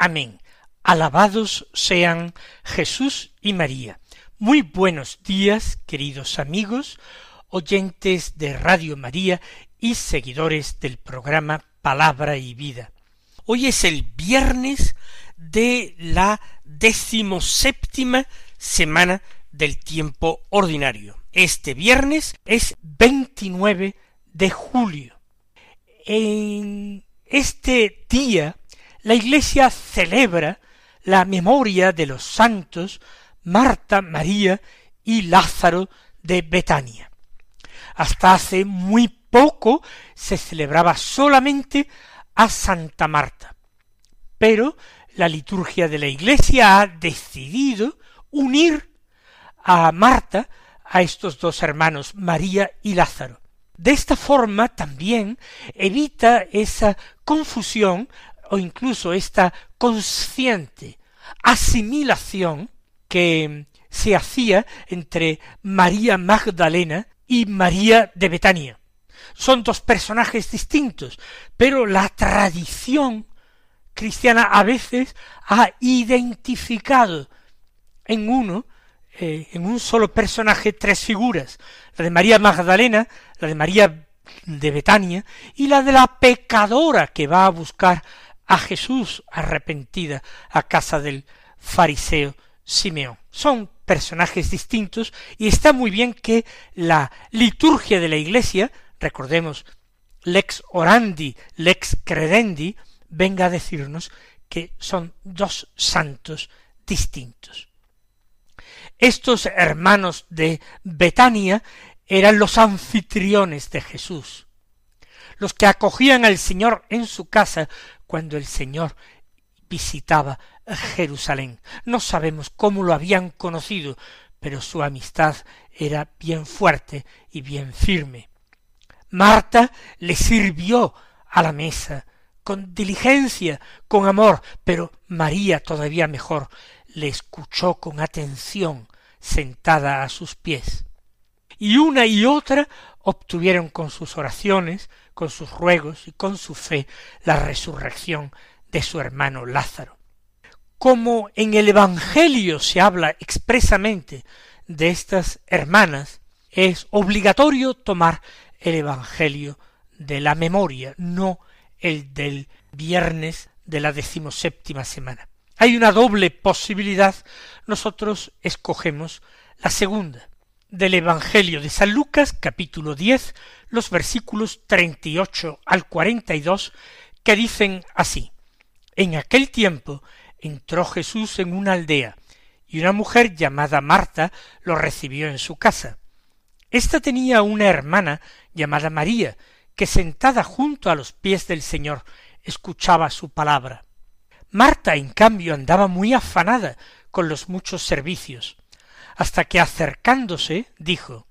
Amén. Alabados sean Jesús y María. Muy buenos días, queridos amigos, oyentes de Radio María y seguidores del programa Palabra y Vida. Hoy es el viernes de la decimoséptima semana del tiempo ordinario. Este viernes es 29 de julio. En este día la Iglesia celebra la memoria de los santos Marta, María y Lázaro de Betania. Hasta hace muy poco se celebraba solamente a Santa Marta, pero la liturgia de la Iglesia ha decidido unir a Marta a estos dos hermanos, María y Lázaro. De esta forma también evita esa confusión o incluso esta consciente asimilación que se hacía entre María Magdalena y María de Betania. Son dos personajes distintos, pero la tradición cristiana a veces ha identificado en uno eh, en un solo personaje tres figuras, la de María Magdalena, la de María de Betania y la de la pecadora que va a buscar a Jesús arrepentida a casa del fariseo Simeón. Son personajes distintos y está muy bien que la liturgia de la Iglesia, recordemos, lex orandi, lex credendi, venga a decirnos que son dos santos distintos. Estos hermanos de Betania eran los anfitriones de Jesús, los que acogían al Señor en su casa cuando el Señor visitaba Jerusalén. No sabemos cómo lo habían conocido, pero su amistad era bien fuerte y bien firme. Marta le sirvió a la mesa con diligencia, con amor, pero María todavía mejor le escuchó con atención sentada a sus pies. Y una y otra obtuvieron con sus oraciones, con sus ruegos y con su fe la resurrección de su hermano Lázaro. Como en el Evangelio se habla expresamente de estas hermanas, es obligatorio tomar el Evangelio de la memoria, no el del viernes de la decimoséptima semana. Hay una doble posibilidad, nosotros escogemos la segunda, del Evangelio de San Lucas, capítulo diez, los versículos treinta y ocho al cuarenta y dos, que dicen así En aquel tiempo entró Jesús en una aldea, y una mujer llamada Marta lo recibió en su casa. Esta tenía una hermana llamada María, que sentada junto a los pies del Señor escuchaba su palabra. Marta, en cambio, andaba muy afanada con los muchos servicios, hasta que acercándose dijo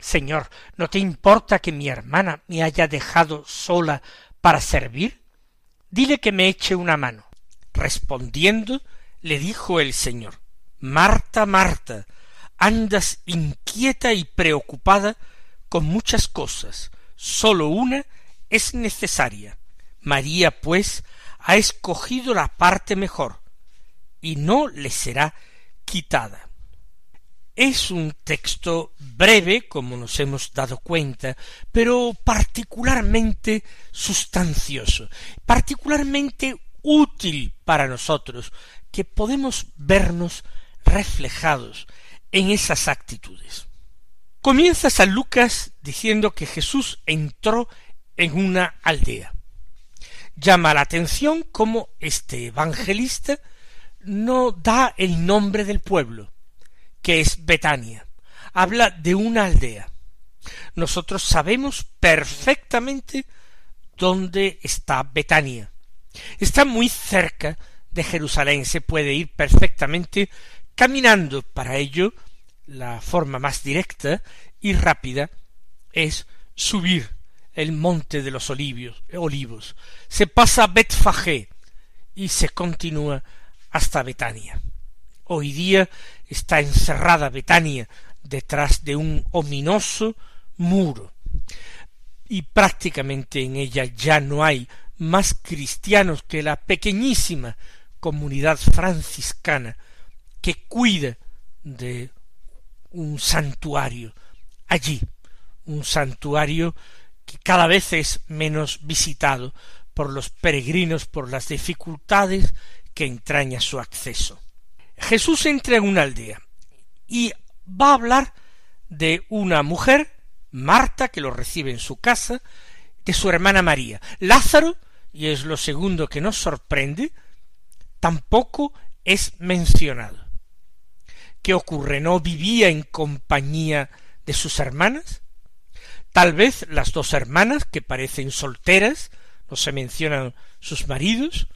Señor, ¿no te importa que mi hermana me haya dejado sola para servir? Dile que me eche una mano. Respondiendo, le dijo el Señor Marta, Marta, andas inquieta y preocupada con muchas cosas, sólo una es necesaria. María, pues, ha escogido la parte mejor, y no le será quitada. Es un texto breve, como nos hemos dado cuenta, pero particularmente sustancioso, particularmente útil para nosotros, que podemos vernos reflejados en esas actitudes. Comienza San Lucas diciendo que Jesús entró en una aldea llama la atención cómo este evangelista no da el nombre del pueblo, que es Betania. Habla de una aldea. Nosotros sabemos perfectamente dónde está Betania. Está muy cerca de Jerusalén se puede ir perfectamente caminando. Para ello, la forma más directa y rápida es subir el monte de los olivos, olivos. Se pasa a Betfagé y se continúa hasta Betania. Hoy día está encerrada Betania detrás de un ominoso muro y prácticamente en ella ya no hay más cristianos que la pequeñísima comunidad franciscana que cuida de un santuario allí, un santuario que cada vez es menos visitado por los peregrinos por las dificultades que entraña su acceso. Jesús entra en una aldea y va a hablar de una mujer, Marta, que lo recibe en su casa, de su hermana María. Lázaro, y es lo segundo que nos sorprende, tampoco es mencionado. ¿Qué ocurre? ¿No vivía en compañía de sus hermanas? Tal vez las dos hermanas, que parecen solteras, no se mencionan sus maridos,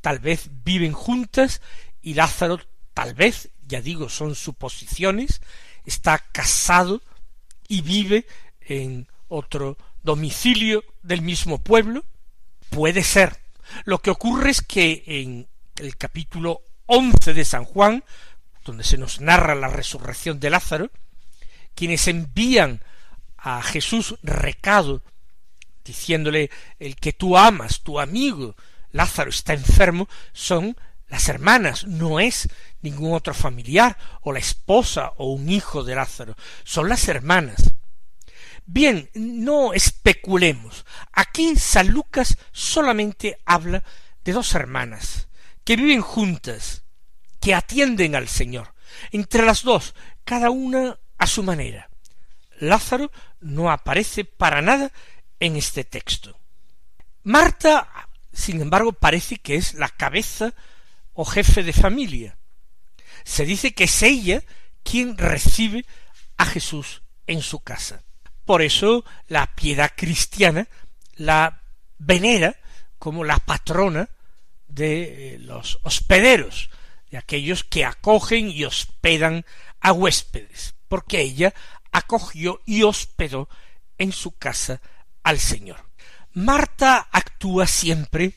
tal vez viven juntas y Lázaro tal vez, ya digo, son suposiciones, está casado y vive en otro domicilio del mismo pueblo. Puede ser. Lo que ocurre es que en el capítulo once de San Juan, donde se nos narra la resurrección de Lázaro, quienes envían a Jesús recado diciéndole el que tú amas, tu amigo, Lázaro está enfermo, son las hermanas, no es ningún otro familiar, o la esposa o un hijo de Lázaro, son las hermanas. Bien, no especulemos. Aquí San Lucas solamente habla de dos hermanas, que viven juntas, que atienden al Señor. Entre las dos, cada una a su manera. Lázaro no aparece para nada en este texto. Marta, sin embargo, parece que es la cabeza o jefe de familia. Se dice que es ella quien recibe a Jesús en su casa. Por eso la piedad cristiana la venera como la patrona de eh, los hospederos, de aquellos que acogen y hospedan a huéspedes, porque ella acogió y hospedó en su casa al Señor. Marta actúa siempre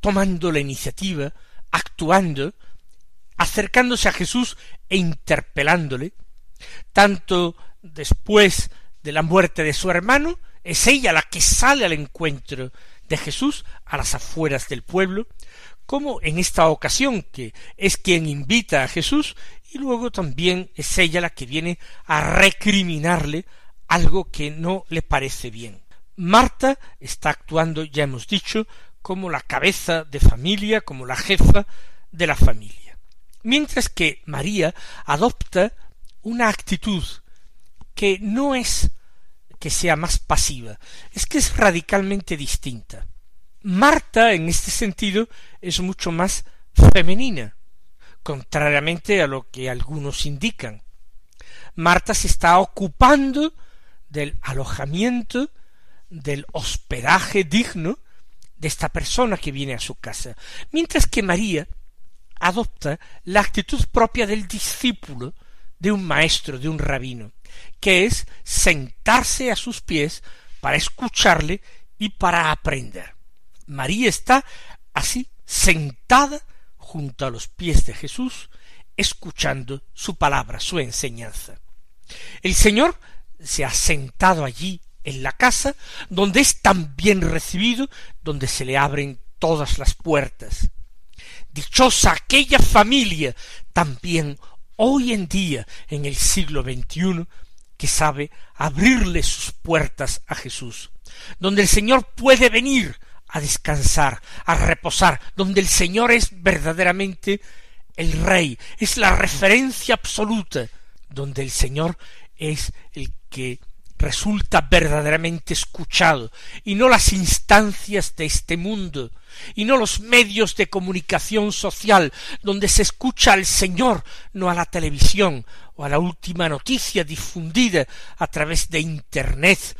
tomando la iniciativa, actuando, acercándose a Jesús e interpelándole, tanto después de la muerte de su hermano, es ella la que sale al encuentro de Jesús a las afueras del pueblo, como en esta ocasión que es quien invita a Jesús y luego también es ella la que viene a recriminarle algo que no le parece bien. Marta está actuando, ya hemos dicho, como la cabeza de familia, como la jefa de la familia. Mientras que María adopta una actitud que no es que sea más pasiva, es que es radicalmente distinta. Marta, en este sentido, es mucho más femenina, contrariamente a lo que algunos indican. Marta se está ocupando del alojamiento, del hospedaje digno de esta persona que viene a su casa, mientras que María adopta la actitud propia del discípulo, de un maestro, de un rabino, que es sentarse a sus pies para escucharle y para aprender. María está así sentada junto a los pies de Jesús, escuchando su palabra, su enseñanza. El Señor se ha sentado allí en la casa, donde es tan bien recibido, donde se le abren todas las puertas. Dichosa aquella familia, también hoy en día, en el siglo XXI, que sabe abrirle sus puertas a Jesús, donde el Señor puede venir a descansar, a reposar, donde el Señor es verdaderamente el Rey, es la referencia absoluta, donde el Señor es el que resulta verdaderamente escuchado, y no las instancias de este mundo, y no los medios de comunicación social, donde se escucha al Señor, no a la televisión, o a la última noticia difundida a través de Internet,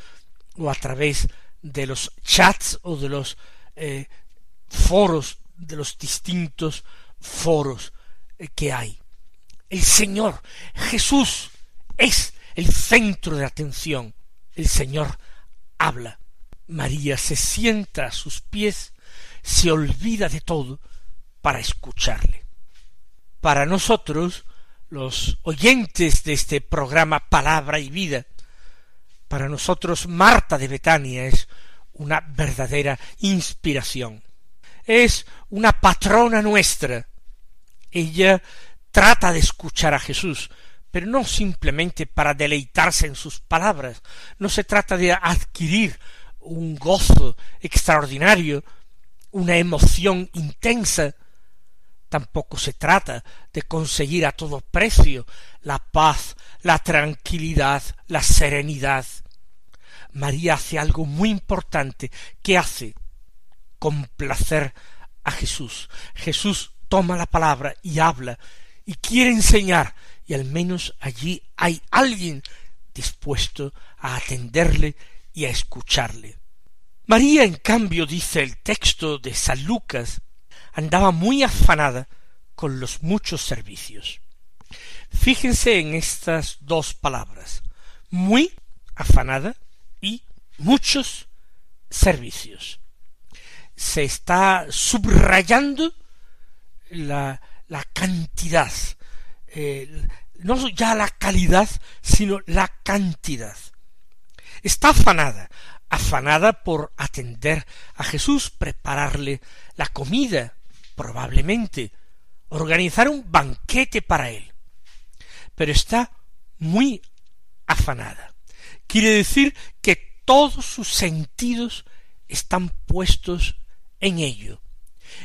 o a través de los chats o de los eh, foros de los distintos foros eh, que hay. El Señor Jesús es el centro de atención. El Señor habla. María se sienta a sus pies, se olvida de todo para escucharle. Para nosotros, los oyentes de este programa Palabra y Vida, para nosotros Marta de Betania es una verdadera inspiración. Es una patrona nuestra. Ella trata de escuchar a Jesús, pero no simplemente para deleitarse en sus palabras, no se trata de adquirir un gozo extraordinario, una emoción intensa, tampoco se trata de conseguir a todo precio la paz, la tranquilidad, la serenidad. María hace algo muy importante. ¿Qué hace? Complacer a Jesús. Jesús toma la palabra y habla y quiere enseñar y al menos allí hay alguien dispuesto a atenderle y a escucharle. María, en cambio, dice el texto de San Lucas, andaba muy afanada con los muchos servicios. Fíjense en estas dos palabras, muy afanada y muchos servicios. Se está subrayando la, la cantidad, eh, no ya la calidad, sino la cantidad. Está afanada, afanada por atender a Jesús, prepararle la comida, probablemente, organizar un banquete para él. Pero está muy afanada. Quiere decir que todos sus sentidos están puestos en ello,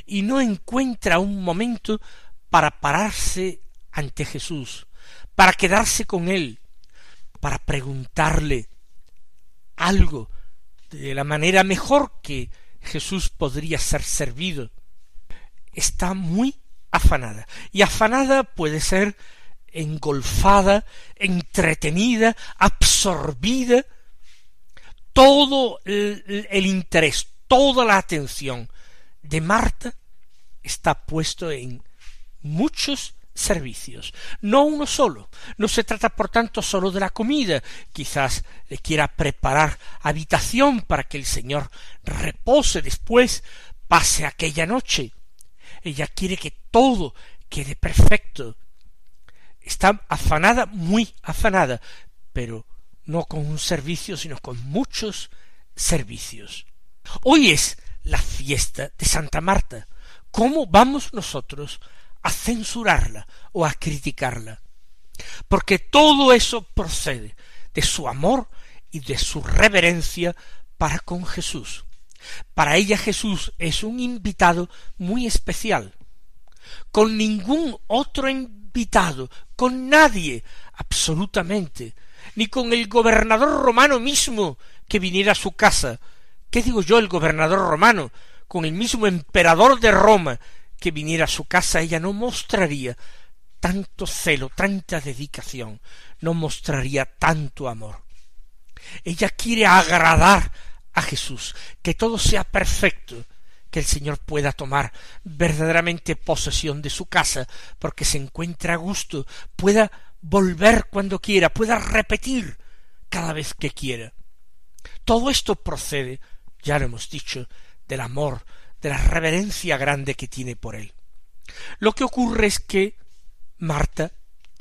y no encuentra un momento para pararse ante Jesús, para quedarse con él, para preguntarle algo de la manera mejor que Jesús podría ser servido. Está muy afanada. Y afanada puede ser engolfada, entretenida, absorbida, todo el, el, interés, toda la atención de Marta está puesto en muchos servicios, no uno solo. No se trata, por tanto, solo de la comida. Quizás le quiera preparar habitación para que el Señor repose después, pase aquella noche. Ella quiere que todo quede perfecto. Está afanada, muy afanada, pero no con un servicio, sino con muchos servicios. Hoy es la fiesta de Santa Marta. ¿Cómo vamos nosotros a censurarla o a criticarla, porque todo eso procede de su amor y de su reverencia para con Jesús. Para ella Jesús es un invitado muy especial. Con ningún otro invitado, con nadie, absolutamente, ni con el gobernador romano mismo que viniera a su casa. ¿Qué digo yo el gobernador romano? Con el mismo emperador de Roma que viniera a su casa, ella no mostraría tanto celo, tanta dedicación, no mostraría tanto amor. Ella quiere agradar a Jesús, que todo sea perfecto, que el Señor pueda tomar verdaderamente posesión de su casa, porque se encuentra a gusto, pueda volver cuando quiera, pueda repetir cada vez que quiera. Todo esto procede, ya lo hemos dicho, del amor, de la reverencia grande que tiene por él. Lo que ocurre es que Marta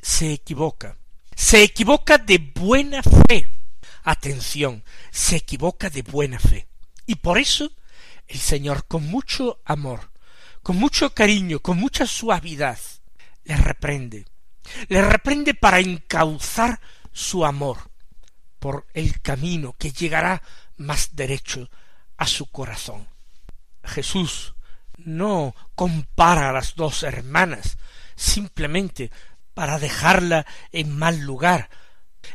se equivoca. Se equivoca de buena fe. Atención, se equivoca de buena fe. Y por eso el Señor, con mucho amor, con mucho cariño, con mucha suavidad, le reprende. Le reprende para encauzar su amor por el camino que llegará más derecho a su corazón. Jesús no compara a las dos hermanas simplemente para dejarla en mal lugar,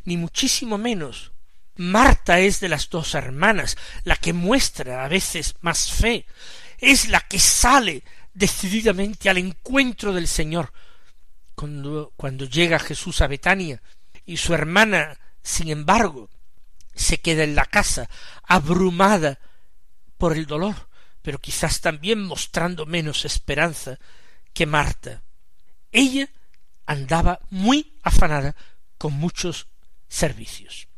ni muchísimo menos. Marta es de las dos hermanas la que muestra a veces más fe, es la que sale decididamente al encuentro del Señor. Cuando, cuando llega Jesús a Betania y su hermana, sin embargo, se queda en la casa, abrumada por el dolor, pero quizás también mostrando menos esperanza que Marta. Ella andaba muy afanada con muchos servicios.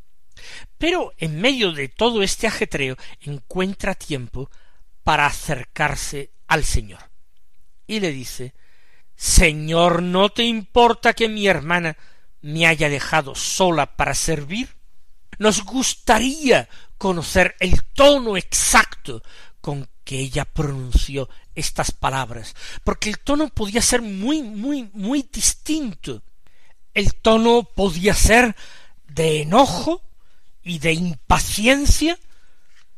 Pero en medio de todo este ajetreo encuentra tiempo para acercarse al Señor. Y le dice Señor, ¿no te importa que mi hermana me haya dejado sola para servir? Nos gustaría conocer el tono exacto con que ella pronunció estas palabras, porque el tono podía ser muy, muy, muy distinto. El tono podía ser de enojo y de impaciencia,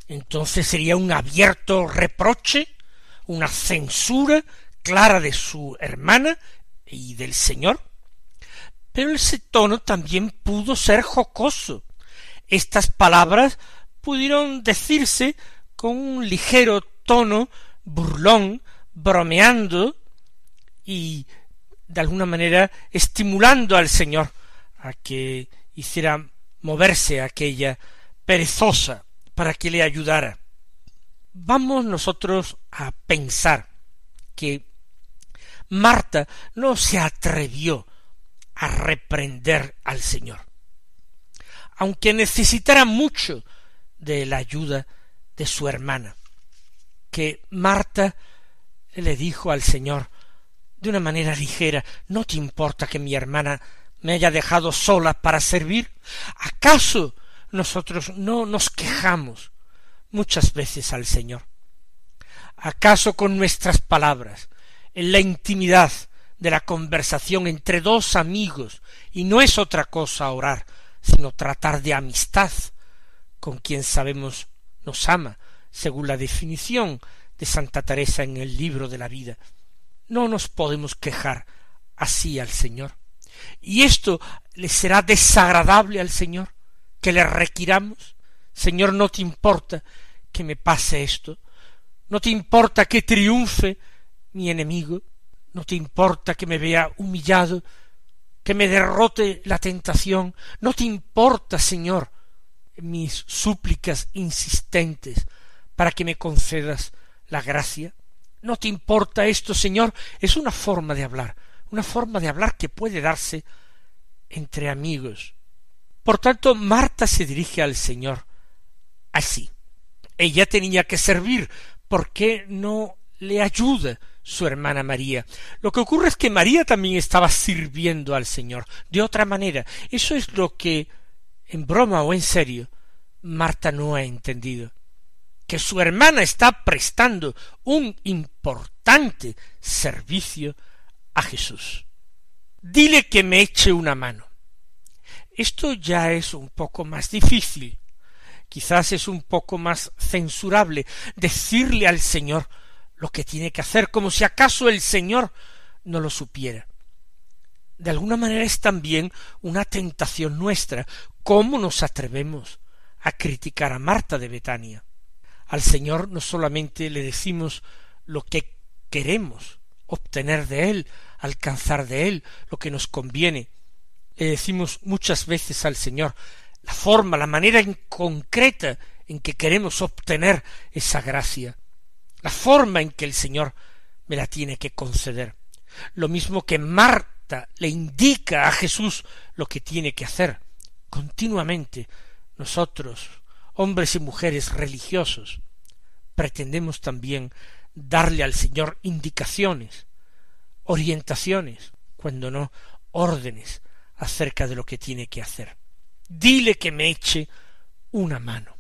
entonces sería un abierto reproche, una censura clara de su hermana y del Señor. Pero ese tono también pudo ser jocoso. Estas palabras pudieron decirse con un ligero tono burlón, bromeando y de alguna manera estimulando al Señor a que hiciera moverse aquella perezosa para que le ayudara. Vamos nosotros a pensar que Marta no se atrevió a reprender al Señor, aunque necesitara mucho de la ayuda de su hermana que Marta le dijo al Señor de una manera ligera ¿No te importa que mi hermana me haya dejado sola para servir? ¿Acaso nosotros no nos quejamos muchas veces al Señor? ¿Acaso con nuestras palabras, en la intimidad de la conversación entre dos amigos, y no es otra cosa orar, sino tratar de amistad con quien sabemos nos ama, según la definición de Santa Teresa en el libro de la vida. No nos podemos quejar así al Señor. Y esto le será desagradable al Señor, que le requiramos. Señor, no te importa que me pase esto, no te importa que triunfe mi enemigo, no te importa que me vea humillado, que me derrote la tentación, no te importa, Señor, mis súplicas insistentes, para que me concedas la gracia? ¿No te importa esto, Señor? Es una forma de hablar, una forma de hablar que puede darse entre amigos. Por tanto, Marta se dirige al Señor así. Ella tenía que servir. ¿Por qué no le ayuda su hermana María? Lo que ocurre es que María también estaba sirviendo al Señor de otra manera. Eso es lo que, en broma o en serio, Marta no ha entendido que su hermana está prestando un importante servicio a Jesús. Dile que me eche una mano. Esto ya es un poco más difícil, quizás es un poco más censurable decirle al Señor lo que tiene que hacer, como si acaso el Señor no lo supiera. De alguna manera es también una tentación nuestra. ¿Cómo nos atrevemos a criticar a Marta de Betania? Al Señor no solamente le decimos lo que queremos obtener de Él, alcanzar de Él, lo que nos conviene, le decimos muchas veces al Señor la forma, la manera en concreta en que queremos obtener esa gracia, la forma en que el Señor me la tiene que conceder. Lo mismo que Marta le indica a Jesús lo que tiene que hacer. Continuamente nosotros hombres y mujeres religiosos, pretendemos también darle al Señor indicaciones, orientaciones, cuando no órdenes acerca de lo que tiene que hacer. Dile que me eche una mano.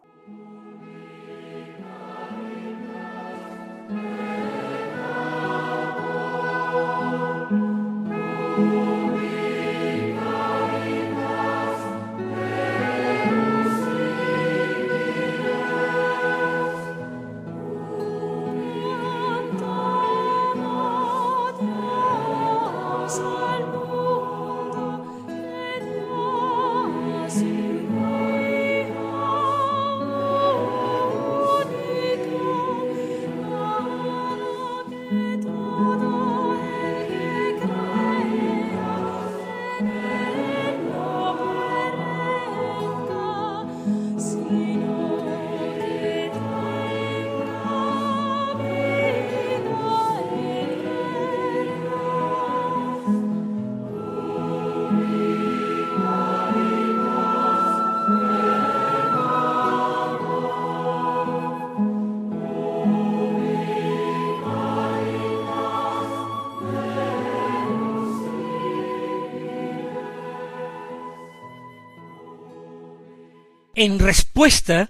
En respuesta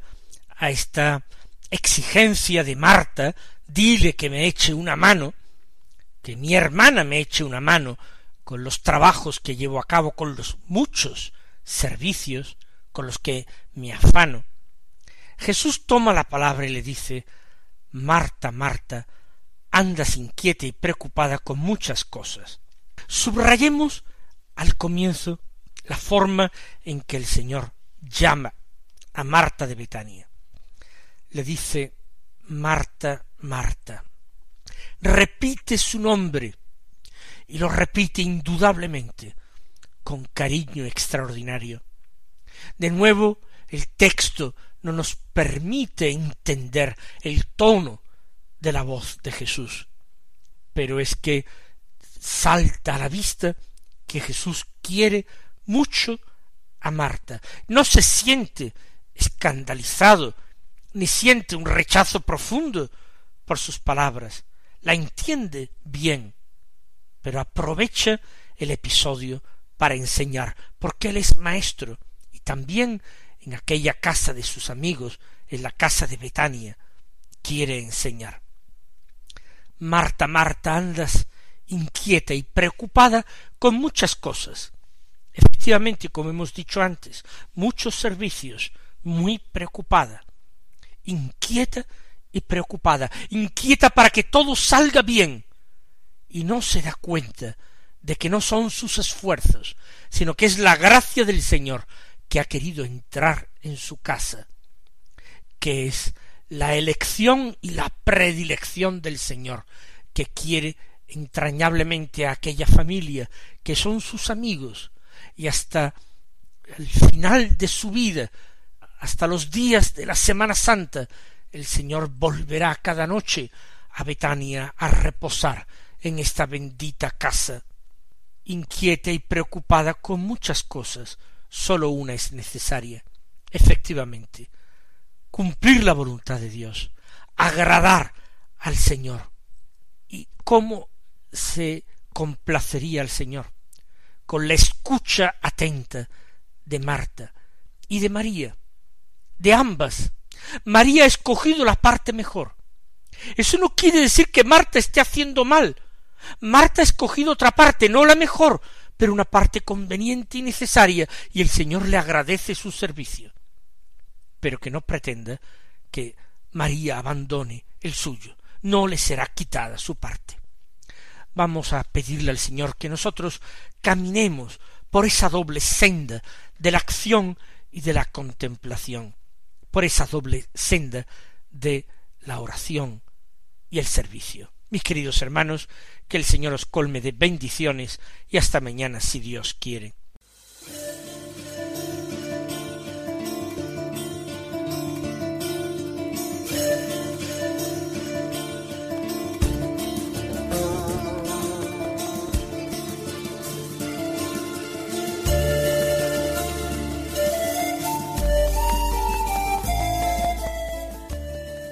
a esta exigencia de Marta, dile que me eche una mano, que mi hermana me eche una mano con los trabajos que llevo a cabo, con los muchos servicios con los que me afano. Jesús toma la palabra y le dice Marta, Marta, andas inquieta y preocupada con muchas cosas. Subrayemos al comienzo la forma en que el Señor llama a Marta de Betania. Le dice Marta, Marta. Repite su nombre y lo repite indudablemente con cariño extraordinario. De nuevo, el texto no nos permite entender el tono de la voz de Jesús, pero es que salta a la vista que Jesús quiere mucho a Marta. No se siente escandalizado, ni siente un rechazo profundo por sus palabras. La entiende bien, pero aprovecha el episodio para enseñar, porque él es maestro, y también en aquella casa de sus amigos, en la casa de Betania, quiere enseñar. Marta, Marta, andas inquieta y preocupada con muchas cosas. Efectivamente, como hemos dicho antes, muchos servicios, muy preocupada, inquieta y preocupada, inquieta para que todo salga bien, y no se da cuenta de que no son sus esfuerzos, sino que es la gracia del Señor que ha querido entrar en su casa, que es la elección y la predilección del Señor, que quiere entrañablemente a aquella familia, que son sus amigos, y hasta el final de su vida, hasta los días de la Semana Santa, el Señor volverá cada noche a Betania a reposar en esta bendita casa. Inquieta y preocupada con muchas cosas, sólo una es necesaria. Efectivamente, cumplir la voluntad de Dios, agradar al Señor. ¿Y cómo se complacería al Señor? Con la escucha atenta de Marta y de María, de ambas. María ha escogido la parte mejor. Eso no quiere decir que Marta esté haciendo mal. Marta ha escogido otra parte, no la mejor, pero una parte conveniente y necesaria, y el Señor le agradece su servicio pero que no pretenda que María abandone el suyo, no le será quitada su parte. Vamos a pedirle al Señor que nosotros caminemos por esa doble senda de la acción y de la contemplación, por esa doble senda de la oración y el servicio. Mis queridos hermanos, que el Señor os colme de bendiciones y hasta mañana si Dios quiere.